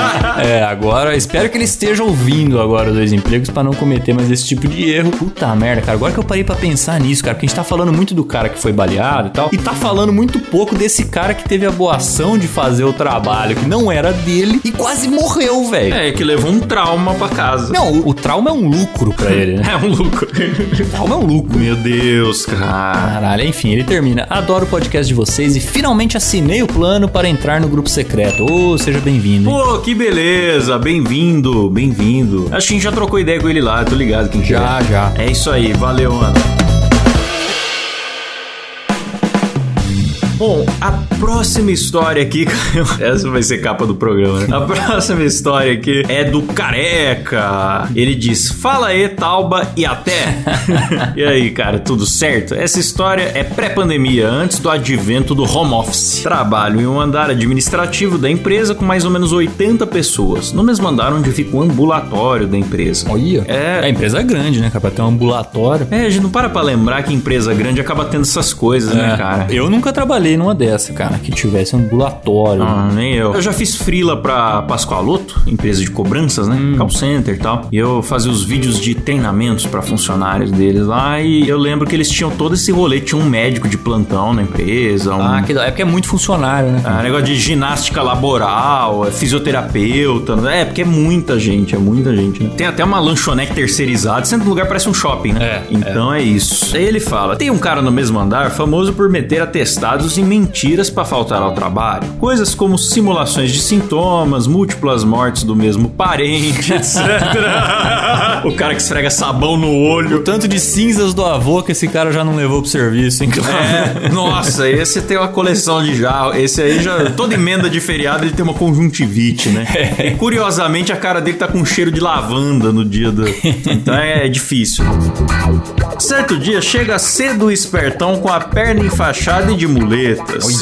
B: (laughs) é, agora espero que ele esteja ouvindo agora os dois empregos para não cometer mais esse tipo de erro. Puta merda, cara. Agora que eu parei pra pensar nisso, cara, porque a gente tá falando muito do cara que foi baleado e tal, e tá falando muito pouco desse cara que teve a boa ação de fazer o trabalho que não era dele e quase morreu, velho.
A: É, que levou um trauma pra casa.
B: Não, o, o trauma é um lucro pra ele, né? (laughs)
A: É um lucro.
B: O trauma é um lucro.
A: Meu Deus, cara.
B: Caralho, enfim, ele termina. Adoro o podcast de vocês e finalmente assinei o plano para entrar no grupo secreto. Ô, seja bem-vindo.
A: Pô, que beleza. Bem-vindo, bem-vindo. Acho que a gente já trocou ideia com ele lá, tô ligado quem que
B: Já,
A: é.
B: já.
A: É isso aí, valeu, mano. Bom, a próxima história aqui. (laughs) Essa vai ser capa do programa, né? A próxima história aqui é do Careca. Ele diz: Fala aí, Tauba e até. (laughs) e aí, cara, tudo certo? Essa história é pré-pandemia, antes do advento do home office. Trabalho em um andar administrativo da empresa com mais ou menos 80 pessoas. No mesmo andar onde fica o ambulatório da empresa.
B: Olha.
A: É.
B: A empresa é grande, né, cara? Pra ter um ambulatório.
A: É, a gente não para pra lembrar que empresa grande acaba tendo essas coisas, né, cara?
B: Eu nunca trabalhei numa dessa, cara, que tivesse um ambulatório.
A: Ah, nem eu. Eu já fiz frila pra Pascoaloto, empresa de cobranças, né?
B: Hum.
A: Call center e tal. E eu fazia os vídeos de treinamentos pra funcionários deles lá. E eu lembro que eles tinham todo esse rolê. Tinha um médico de plantão na empresa. Um,
B: Ah, que da- é porque é muito funcionário, né?
A: ah, negócio de ginástica laboral, é fisioterapeuta. É, porque é muita gente, é muita gente. Né? Tem até uma lanchonete terceirizada. No lugar parece um shopping, né?
B: É,
A: Então é. isso. Aí ele fala: tem um cara no mesmo andar famoso por meter atestados mentiras pra faltar ao trabalho. Coisas como simulações de sintomas, múltiplas mortes do mesmo parente, (laughs) etc. (laughs) o cara que esfrega sabão no olho.
B: Tanto de cinzas do avô que esse cara já não levou pro serviço, hein?
A: É, nossa, esse tem uma coleção de jarro. Esse aí já. Toda emenda de feriado ele tem uma conjuntivite, né? (laughs) E curiosamente a cara dele tá com cheiro de lavanda no dia do. Então é difícil. Certo dia chega cedo o espertão com a perna enfaixada e de muleta.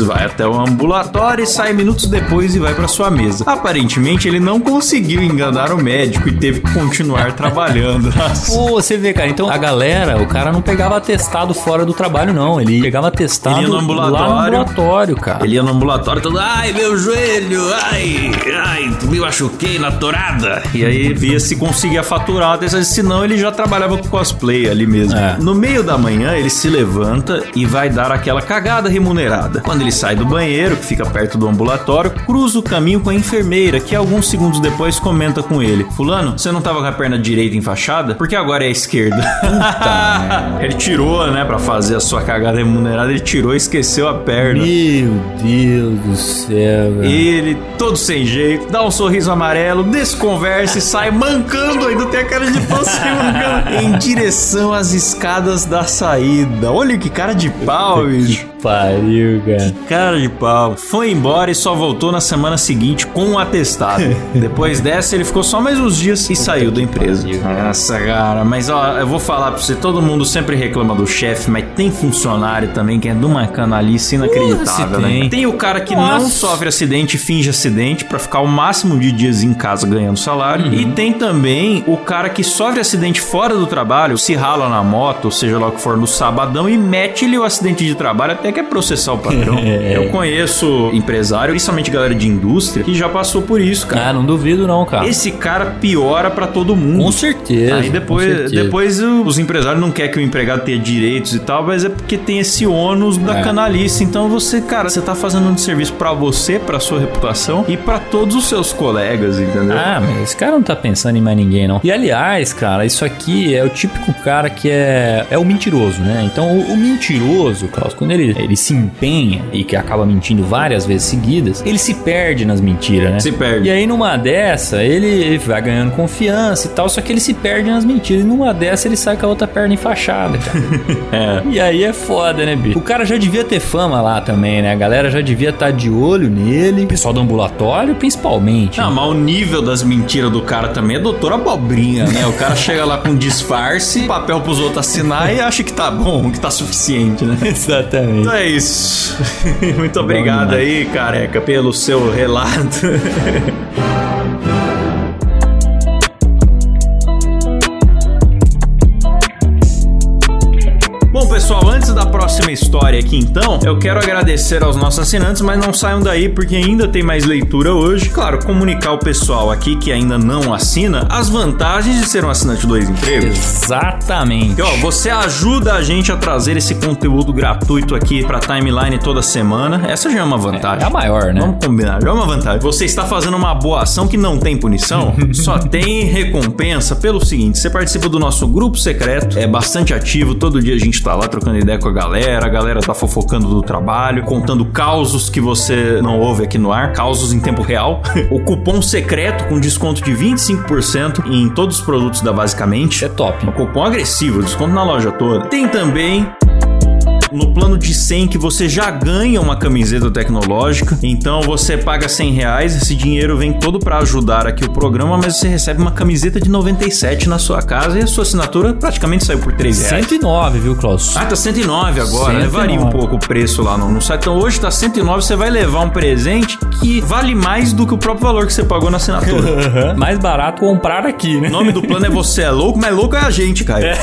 A: Vai até o ambulatório e sai minutos depois e vai para sua mesa. Aparentemente, ele não conseguiu enganar o médico e teve que continuar trabalhando. (laughs)
B: Pô, você vê, cara, então a galera, o cara não pegava atestado fora do trabalho, não. Ele pegava atestado
A: Ele ia no ambulatório.
B: lá no ambulatório, cara.
A: Ele ia no ambulatório todo, ai meu joelho, ai, ai, me machuquei na torada. E aí via se conseguia faturar, senão ele já trabalhava com cosplay ali mesmo.
B: É.
A: No meio da manhã, ele se levanta e vai dar aquela cagada remunerada. Quando ele sai do banheiro, que fica perto do ambulatório, cruza o caminho com a enfermeira, que alguns segundos depois comenta com ele: Fulano, você não tava com a perna direita enfaixada? Porque agora é a esquerda. (laughs) ele tirou, né, pra fazer a sua cagada remunerada, ele tirou e esqueceu a perna.
B: Meu Deus do céu, velho.
A: Ele, todo sem jeito, dá um sorriso amarelo, desconversa e sai mancando, ainda tem a cara de pau mancando, (laughs) em direção às escadas da saída. Olha que cara de pau, bicho.
B: Pariu, cara.
A: Cara de pau. Foi embora e só voltou na semana seguinte com um atestado. (laughs) Depois dessa, ele ficou só mais uns dias e saiu da empresa. Nossa, cara. Mas ó, eu vou falar pra você: todo mundo sempre reclama do chefe, mas tem funcionário também que é de uma canalice inacreditável,
B: se
A: né?
B: tem.
A: Tem o cara que
B: Nossa.
A: não sofre acidente e finge acidente pra ficar o máximo de dias em casa ganhando salário.
B: Uhum.
A: E tem também o cara que sofre acidente fora do trabalho, se rala na moto, seja lá o que for, no sabadão e mete-lhe o acidente de trabalho até que é processar o patrão. (laughs)
B: É.
A: Eu conheço empresário, principalmente galera de indústria, que já passou por isso, cara.
B: Ah, não duvido não, cara.
A: Esse cara piora pra todo mundo.
B: Com certeza.
A: Aí depois,
B: certeza.
A: depois os empresários não querem que o empregado tenha direitos e tal, mas é porque tem esse ônus da
B: É.
A: canalice. Então você, cara, você tá fazendo um serviço pra você, pra sua reputação e pra todos os seus colegas, entendeu?
B: Ah, mas esse cara não tá pensando em mais ninguém, não. E aliás, cara, isso aqui é o típico cara que é, é o mentiroso, né? Então, o, o mentiroso, Klaus, quando ele, ele se empenha e que acaba mentindo várias vezes seguidas, ele se perde nas mentiras, né?
A: Se perde.
B: E aí, numa dessa, ele, ele vai ganhando confiança e tal, só que ele se perde nas mentiras. E numa dessa, ele sai com a outra perna enfaixada, cara. (laughs)
A: É.
B: E aí é foda, né, bicho? O cara já devia ter fama lá também, né? A galera já devia estar de olho nele. O pessoal do ambulatório, principalmente.
A: Não, mas o nível das mentiras do cara também é doutor abobrinha, né? O cara chega lá com disfarce, papel pros outros assinar e acha que tá bom, que tá suficiente, né? (laughs)
B: Exatamente.
A: Então é isso. (laughs) Muito obrigado aí, careca, pelo seu relato. (laughs) pessoal, antes da próxima história aqui, então, eu quero agradecer aos nossos assinantes, mas não saiam daí porque ainda tem mais leitura hoje. Claro, comunicar o pessoal aqui que ainda não assina as vantagens de ser um assinante do Dois Empregos.
B: Exatamente.
A: E, ó, você ajuda a gente a trazer esse conteúdo gratuito aqui pra timeline toda semana. Essa já é uma vantagem.
B: É a maior, né?
A: Vamos combinar, já é uma vantagem. Você está fazendo uma boa ação que não tem punição, (laughs) só tem recompensa pelo seguinte: você participa do nosso grupo secreto, é bastante ativo, todo dia a gente tá lá trocando ideia com a galera, a galera tá fofocando do trabalho, contando causos que você não ouve aqui no ar, causos em tempo real. (laughs) o cupom secreto com desconto de 25% em todos os produtos da Basicamente.
B: É top.
A: Um cupom agressivo, desconto na loja toda. Tem também no plano de 100 que você já ganha uma camiseta tecnológica. Então você paga 100 reais, esse dinheiro vem todo para ajudar aqui o programa, mas você recebe uma camiseta de 97 na sua casa e a sua assinatura praticamente saiu por 3 reais.
B: 109, viu, Klaus?
A: Ah, tá 109 agora, né?
B: 109.
A: Varia um pouco o preço lá no, no site. Então hoje tá 109, você vai levar um presente que vale mais do que o próprio valor que você pagou na assinatura. (laughs)
B: Mais barato comprar aqui, né?
A: O nome do plano é (laughs) Você é Louco, mas louco é a gente, cara.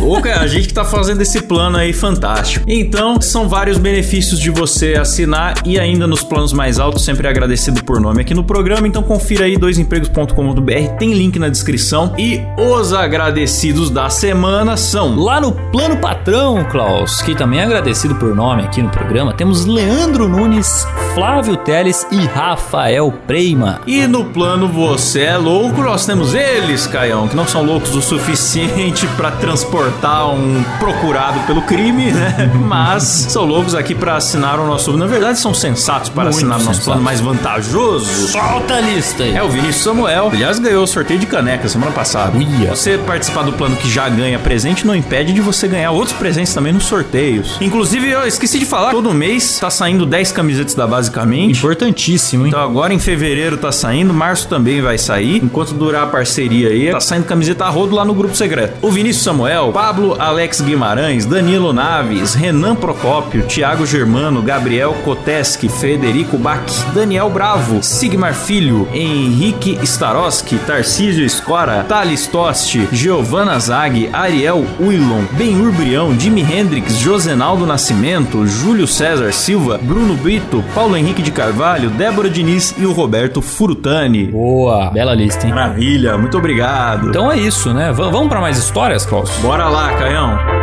A: Louco é a gente que tá fazendo esse plano aí fantástico. Então, são vários benefícios de você assinar e ainda nos planos mais altos, sempre agradecido por nome aqui no programa. Então, confira aí doisempregos.com.br, tem link na descrição. E os agradecidos da semana são.
B: Lá no Plano Patrão, Klaus, que também é agradecido por nome aqui no programa, temos Leandro Nunes, Flávio Teles e Rafael Preima.
A: E no plano Você é Louco, nós temos eles, Caião, que não são loucos o suficiente pra transportar um procurado pelo crime, né? (laughs) Mas são loucos aqui pra assinar o nosso. Na verdade, são sensatos para
B: Muito
A: assinar o nosso plano mais vantajoso.
B: Solta a lista aí.
A: É o Vinícius Samuel. Aliás, ganhou o sorteio de caneca semana passada.
B: Uia.
A: Você participar do plano que já ganha presente não impede de você ganhar outros presentes também nos sorteios. Inclusive, eu esqueci de falar, todo mês tá saindo 10 camisetas da Basicamente.
B: Importantíssimo, hein?
A: Então agora em fevereiro tá saindo, março também vai sair. Enquanto durar a parceria aí, tá saindo camiseta a rodo lá no grupo secreto. O Vinícius Samuel, Pablo Alex Guimarães, Danilo Naves, Renan Procópio, Thiago Germano, Gabriel Koteski, Frederico Bach, Daniel Bravo, Sigmar Filho, Henrique Staroski, Tarcísio Escora, Thales Tosti, Giovanna Zag, Ariel Uilon, Benhur Brião, Jimi Hendrix, Josenaldo Nascimento, Júlio César Silva, Bruno Brito, Paulo Henrique de Carvalho, Débora Diniz e o Roberto Furutani.
B: Boa, bela lista, hein?
A: Maravilha, muito obrigado.
B: Então é isso, né? V vamos para mais histórias, Klaus?
A: Bora lá, Caião.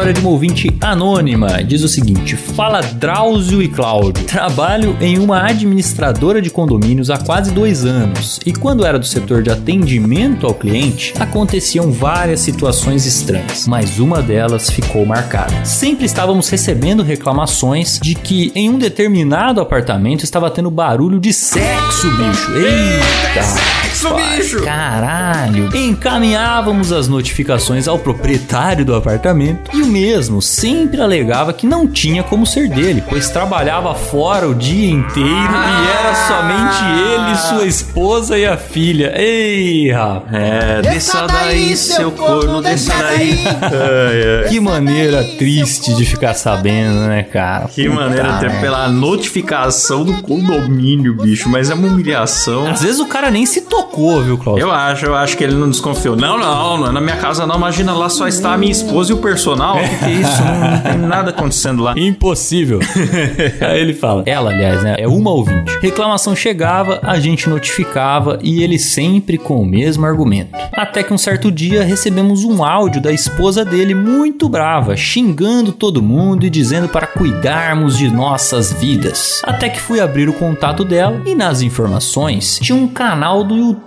B: História de uma ouvinte anônima diz o seguinte: Fala Drauzio e Cláudio. Trabalho em uma administradora de condomínios há quase dois anos e quando era do setor de atendimento ao cliente, aconteciam várias situações estranhas, mas uma delas ficou marcada. Sempre estávamos recebendo reclamações de que em um determinado apartamento estava tendo barulho de sexo, bicho. Eita!
A: Sexo, bicho!
B: Caralho! Encaminhávamos as notificações ao proprietário do apartamento e o mesmo sempre alegava que não tinha como ser dele, pois trabalhava fora o dia inteiro e era somente ele, sua esposa e a filha. Ei, rapaz!
A: É, desça daí, seu corno, desça daí. (laughs)
B: Que maneira triste de ficar sabendo, né, cara?
A: Que
B: Puta
A: maneira, até
B: merda.
A: pela notificação do condomínio, bicho, mas é uma humilhação.
B: Às vezes o cara nem se tocou, viu, Cláudio?
A: Eu acho, eu acho que ele não desconfiou. Não, não, não é na minha casa não. Imagina, lá só está a minha esposa e o personal. O que, que é isso? Não, não tem nada acontecendo lá.
B: Impossível. (laughs) Aí ele fala. Ela, aliás, né? É uma ouvinte. Reclamação chegava, a gente notificava e ele sempre com o mesmo argumento. Até que um certo dia recebemos um áudio da esposa dele muito brava, xingando todo mundo e dizendo para cuidarmos de nossas vidas. Até que fui abrir o contato dela e nas informações tinha um canal do YouTube.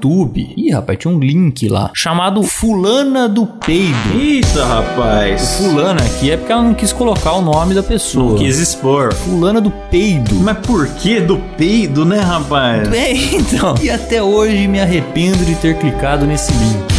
B: Ih, rapaz, tinha um link lá chamado Fulana do Peido.
A: Eita, rapaz.
B: Fulana aqui é porque ela não quis colocar o nome da pessoa.
A: Não quis expor.
B: Fulana do Peido.
A: Mas por que do peido, né, rapaz? (laughs)
B: É, então. E até hoje me arrependo de ter clicado nesse link.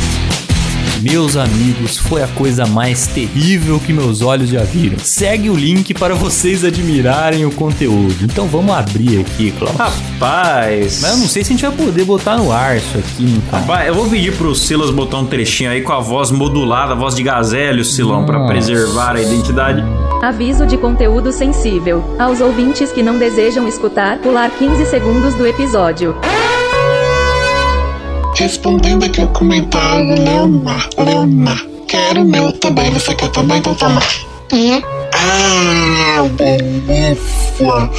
B: Meus amigos, foi a coisa mais terrível que meus olhos já viram. Segue o link para vocês admirarem o conteúdo. Então vamos abrir aqui, Klaus.
A: Rapaz.
B: Mas eu não sei se a gente vai poder botar no ar isso aqui, não tá?
A: Rapaz, eu vou pedir pro Silas botar um trechinho aí com a voz modulada, a voz de gazélio, Silão, pra
B: Nossa.
A: preservar a identidade.
D: Aviso de conteúdo sensível. Aos ouvintes que não desejam escutar, pular 15 segundos do episódio.
C: Respondendo aqui o comentário, Leomar, Leomar. Quero meu também, você quer também? Então toma. Ah, delícia.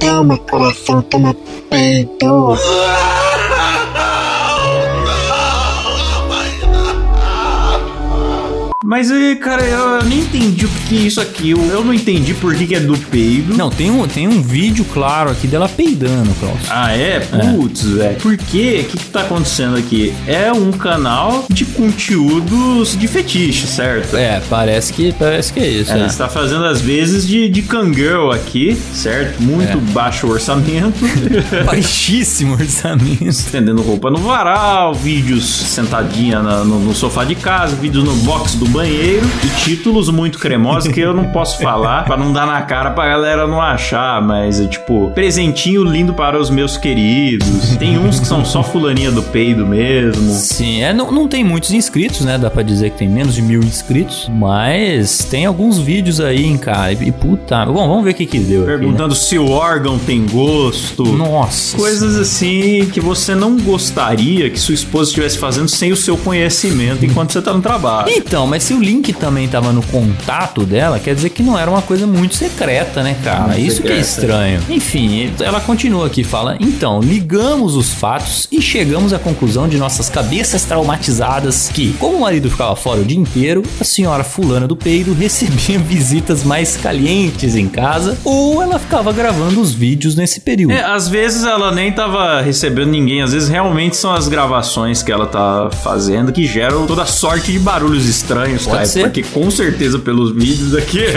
C: Toma coração, toma peito.
A: Mas, eh, cara, eu nem entendi o que é isso aqui. Eu, não entendi por que, que é do peido.
B: Não, tem um, tem um vídeo claro aqui dela peidando, Klaus.
A: Ah, é? Putz, velho. Por quê? O que, que tá acontecendo aqui? É um canal de conteúdos de fetiche, certo?
B: É, parece que, parece que é isso,
A: É,
B: né?
A: está fazendo às vezes de, de cangirl aqui, certo? Muito baixo orçamento. (laughs)
B: Baixíssimo orçamento.
A: Estendendo roupa no varal, vídeos sentadinha na- no, no sofá de casa, vídeos no box do banheiro e títulos muito cremosos que eu não posso falar pra não dar na cara pra galera não achar, mas é tipo, presentinho lindo para os meus queridos. Tem uns que são só fulaninha do peido mesmo.
B: Sim, é, não, não tem muitos inscritos, né? Dá pra dizer que tem menos de mil inscritos. Mas tem alguns vídeos aí, hein, cara. E, puta. Bom, vamos ver o que que deu. aqui, né?
A: Perguntando se o órgão tem gosto.
B: Nossa.
A: Coisas assim que você não gostaria que sua esposa estivesse fazendo sem o seu conhecimento enquanto você tá no trabalho.
B: Então, mas se o link também tava no contato dela, quer dizer que não era uma coisa muito secreta, né, cara?
A: Muito
B: Isso que é
A: secreta.
B: estranho. Enfim, ela continua aqui, fala: Então, ligamos os fatos e chegamos à conclusão de nossas cabeças traumatizadas que, como o marido ficava fora o dia inteiro, a senhora fulana do peido (laughs) recebia visitas mais calientes em casa ou ela ficava gravando os vídeos nesse período.
A: É, às vezes ela nem tava recebendo ninguém, às vezes realmente são as gravações que ela tá fazendo que geram toda sorte de barulhos estranhos sonhos,
B: Pode
A: cara.
B: ser.
A: Porque com certeza pelos vídeos aqui. (laughs)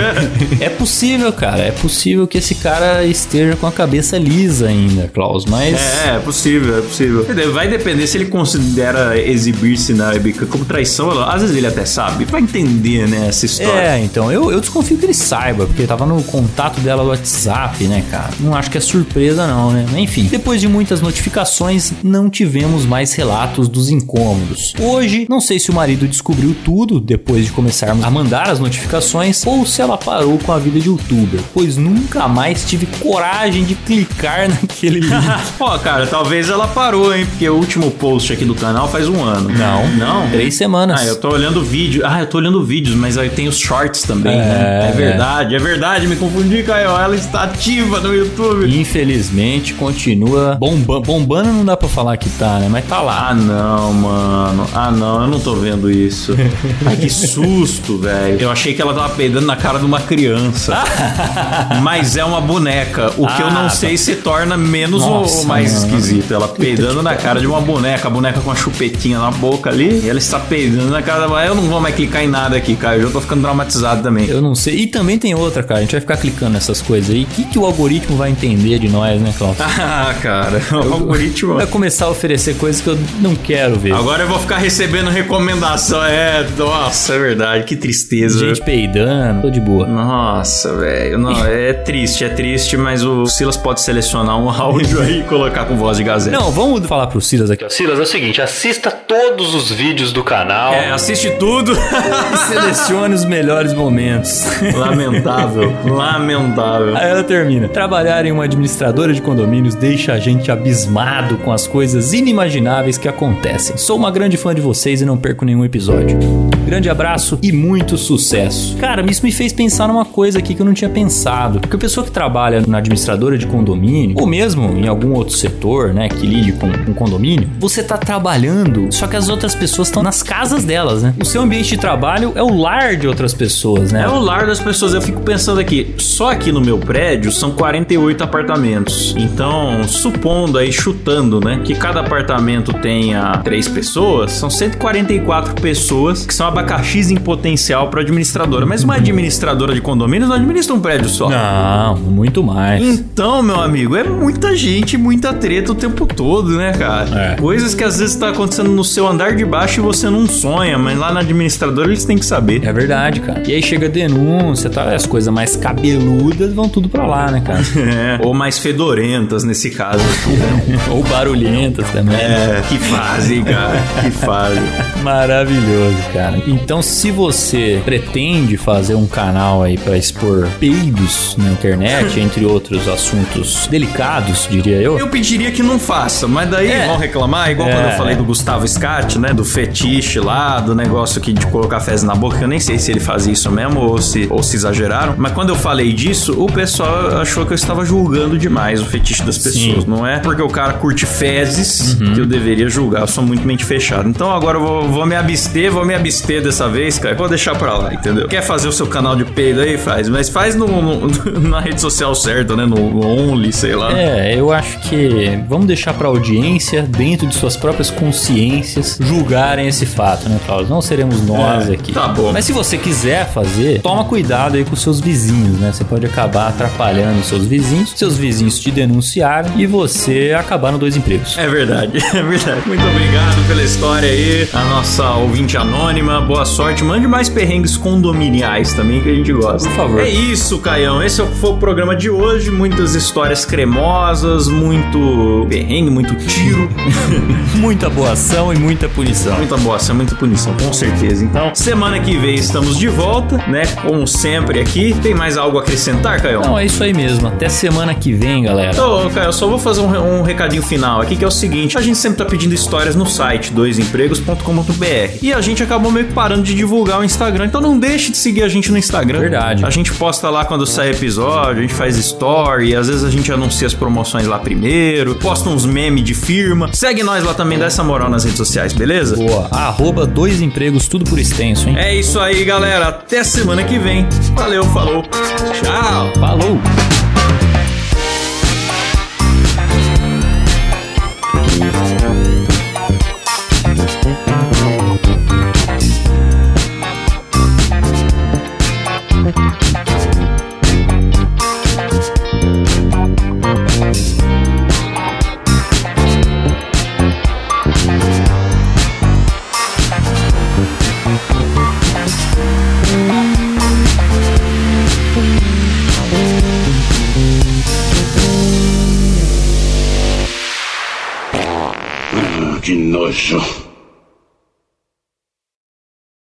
B: É possível, cara. É possível que esse cara esteja com a cabeça lisa ainda, Klaus. Mas.
A: É, é possível, é possível. Vai depender se ele considera exibir-se na webcam como traição. Às vezes ele até sabe. Vai entender, né, essa história.
B: É, então, eu, eu desconfio que ele saiba, porque tava no contato dela do WhatsApp, né, cara? Não acho que é surpresa, não, né? Enfim, depois de muitas notificações, não tivemos mais relatos dos incômodos. Hoje, não sei se o marido descobriu tudo depois de começarmos a mandar as notificações ou se ela parou com a vida de youtuber, pois nunca mais tive coragem de clicar (laughs) naquele link. (laughs)
A: Ó, cara, talvez ela parou, hein? Porque o último post aqui do canal faz um ano.
B: Não.
A: Não?
B: Três semanas.
A: Ah, eu tô olhando vídeo. Ah, eu tô olhando vídeos, mas aí tem os shorts também, né?
B: É.
A: É verdade, é verdade. Me confundi, Caio. Ela está ativa no YouTube.
B: Infelizmente, continua bombando. Bombando não dá pra falar que tá, né? Mas tá lá.
A: Ah, não, mano. Ah, não, eu não tô vendo isso. (laughs) Ai, que susto, velho. Eu achei que ela tava peidando na cara de uma criança. (laughs) Mas é uma boneca. O que eu
B: Ah,
A: não
B: tá.
A: sei se torna menos
B: Nossa,
A: ou mais
B: mano.
A: esquisito. Ela peidando na cara de uma boneca. A boneca com a chupetinha na boca ali. E ela está peidando na cara da. Eu não vou mais clicar em nada aqui, Caio. Eu já tô ficando traumatizado também.
B: Eu não sei. E também tem outra, cara. A gente vai ficar clicando nessas coisas aí. O que, que o algoritmo vai entender de nós, né, Klaus? (laughs)
A: Ah, cara. O algoritmo.
B: Vai começar a oferecer coisas que eu não quero ver.
A: Agora eu vou ficar recebendo recomendação. É, nossa, é verdade. Que tristeza.
B: Gente peidando, tô de boa.
A: Nossa, velho. Não, é (laughs) triste, é triste, mas o Silas pode selecionar um (laughs) áudio aí e colocar com voz de gazeta.
B: Não, vamos falar pro Silas aqui, ó. Silas, é o seguinte, assista todos os vídeos do canal
A: É, assiste tudo.
B: e selecione os melhores momentos. (laughs)
A: Lamentável, lamentável.
B: Aí ela termina. Trabalhar em uma administradora de condomínios deixa a gente abismado com as coisas inimagináveis que acontecem. Sou uma grande fã de vocês e não perco nenhum episódio. Grande abraço e muito sucesso. Cara, isso me fez pensar numa coisa aqui que eu não tinha pensado. Porque a pessoa que trabalha na administradora de condomínio, ou mesmo em algum outro setor, né, que lide com, com condomínio, você tá trabalhando, só que as outras pessoas estão nas casas delas, né? O seu ambiente de trabalho é o lar de outras pessoas, né?
A: É o lar das pessoas. Eu fico pensando aqui, só aqui no meu prédio são 48 apartamentos. Então, supondo aí, chutando, né, que cada apartamento tenha três pessoas, são 144 pessoas que são abacaxis em potencial para administradora. Mas uma administradora de condomínios não administra um prédio só.
B: Não, muito mais.
A: Então, meu amigo, é muita gente, muita treta o tempo todo, né, cara?
B: É.
A: Coisas que às vezes tá acontecendo no seu andar de baixo e você não sonha, mas lá na administradora eles têm que saber.
B: É verdade, cara. E aí chega a denúncia, tá? As coisas mais cabeludas vão tudo pra lá, né, cara? (laughs)
A: É. Ou mais fedorentas nesse caso. (laughs)
B: Ou barulhentas também.
A: É, que fase, cara. Que fase. (laughs)
B: Maravilhoso, cara. Então, se você pretende fazer um canal aí pra expor peidos na internet, (laughs) entre outros assuntos delicados, diria eu.
A: Eu pediria que não faça, mas daí
B: É.
A: vão reclamar, igual
B: É.
A: quando eu falei do Gustavo Scat, né? Do fetiche lá, do negócio aqui de colocar fezes na boca, eu nem sei se ele fazia isso mesmo ou se, ou se exageraram. Mas quando eu falei disso, o pessoal achou que eu estava julgando demais o fetiche das pessoas. Não é porque o cara curte fezes que eu deveria julgar. Eu sou muito mente fechada. Então agora eu vou, vou me abster, vou me abster dessa vez, cara. Vou deixar pra lá, entendeu? Quer fazer o seu canal de peido aí? Faz. Mas faz no, no- (laughs) na rede social certa, né? No, no Only, sei lá.
B: É, eu acho que vamos deixar pra audiência, dentro de suas próprias consciências, julgarem esse fato, né, Klaus? Não seremos nós
A: É,
B: aqui.
A: tá bom.
B: Mas se você quiser fazer, toma cuidado aí com seus vizinhos, né? Você pode acabar atrapalhando seus vizinhos, seus vizinhos te denunciarem e você acabar no dois empregos.
A: É verdade, (laughs) é verdade. Muito obrigado pela história aí. A nossa ouvinte anônima, boa sorte. Mande mais perrengues condominiais também que a gente gosta.
B: Por favor.
A: É isso, Caião. Esse foi o programa de hoje. Muitas histórias cremosas, muito perrengue, muito tiro. (laughs)
B: Muita boa ação e muita punição.
A: Muita bosta, muita punição, com certeza. Então, semana que vem estamos de volta, né? Como sempre aqui. Tem mais algo a acrescentar, Caião?
B: Não, é isso aí mesmo. Até semana que vem, galera.
A: Então, eu só vou fazer um, um recadinho final aqui, que é o seguinte: a gente sempre tá pedindo histórias no site doisempregos.com.br. E a gente acabou meio que parando de divulgar o Instagram. Então não deixe de seguir a gente no Instagram.
B: Verdade.
A: A gente posta lá quando sai episódio, a gente faz story, às vezes a gente anuncia as promoções lá primeiro, posta uns memes de firma. Segue nós lá também, dá essa moral nas redes sociais, beleza?
B: Boa. Arroba dois empregos, tudo por extenso, hein?
A: É isso aí, galera. Até semana que vem. Valeu, falou. Tchau.
B: Falou!
E: De nojo.